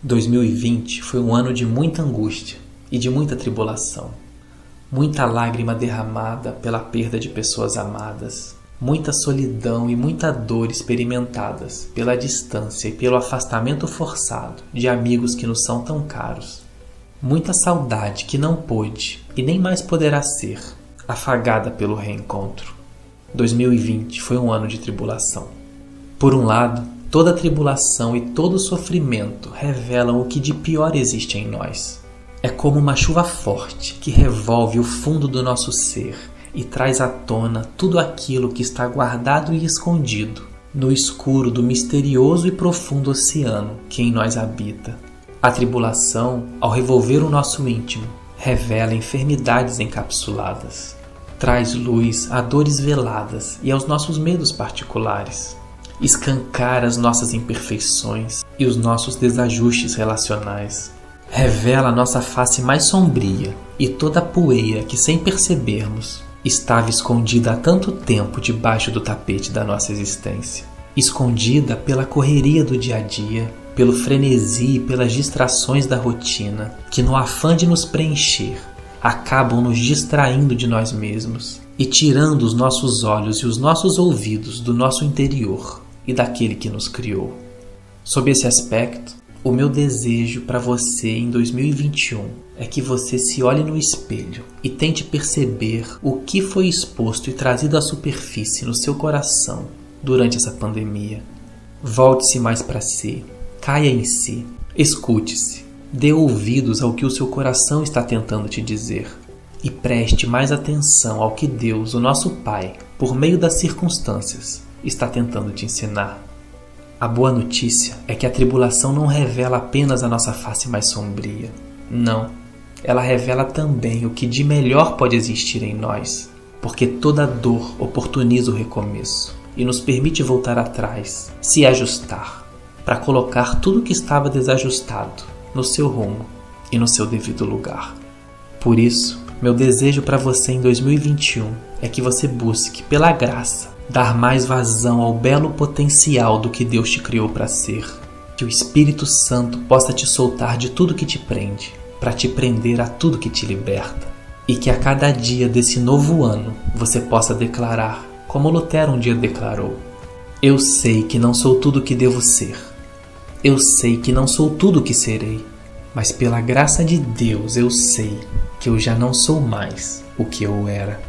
2020 foi um ano de muita angústia e de muita tribulação. Muita lágrima derramada pela perda de pessoas amadas, muita solidão e muita dor experimentadas pela distância e pelo afastamento forçado de amigos que nos são tão caros. Muita saudade que não pôde e nem mais poderá ser afagada pelo reencontro. 2020 foi um ano de tribulação. Por um lado, Toda tribulação e todo sofrimento revelam o que de pior existe em nós. É como uma chuva forte que revolve o fundo do nosso ser e traz à tona tudo aquilo que está guardado e escondido no escuro do misterioso e profundo oceano que em nós habita. A tribulação, ao revolver o nosso íntimo, revela enfermidades encapsuladas, traz luz a dores veladas e aos nossos medos particulares escancara as nossas imperfeições e os nossos desajustes relacionais. Revela a nossa face mais sombria e toda a poeira que, sem percebermos, estava escondida há tanto tempo debaixo do tapete da nossa existência. Escondida pela correria do dia a dia, pelo frenesi e pelas distrações da rotina, que, no afã de nos preencher, acabam nos distraindo de nós mesmos e tirando os nossos olhos e os nossos ouvidos do nosso interior e daquele que nos criou. Sob esse aspecto, o meu desejo para você em 2021 é que você se olhe no espelho e tente perceber o que foi exposto e trazido à superfície no seu coração durante essa pandemia. Volte-se mais para si, caia em si, escute-se, dê ouvidos ao que o seu coração está tentando te dizer e preste mais atenção ao que Deus, o nosso Pai, por meio das circunstâncias, está tentando te ensinar. A boa notícia é que a tribulação não revela apenas a nossa face mais sombria. Não, ela revela também o que de melhor pode existir em nós, porque toda dor oportuniza o recomeço e nos permite voltar atrás, se ajustar, para colocar tudo que estava desajustado no seu rumo e no seu devido lugar. Por isso, meu desejo para você em 2021 é que você busque, pela graça, dar mais vazão ao belo potencial do que Deus te criou para ser. Que o Espírito Santo possa te soltar de tudo que te prende, para te prender a tudo que te liberta. E que a cada dia desse novo ano você possa declarar, como Lutero um dia declarou: Eu sei que não sou tudo o que devo ser. Eu sei que não sou tudo o que serei. Mas pela graça de Deus eu sei que eu já não sou mais o que eu era.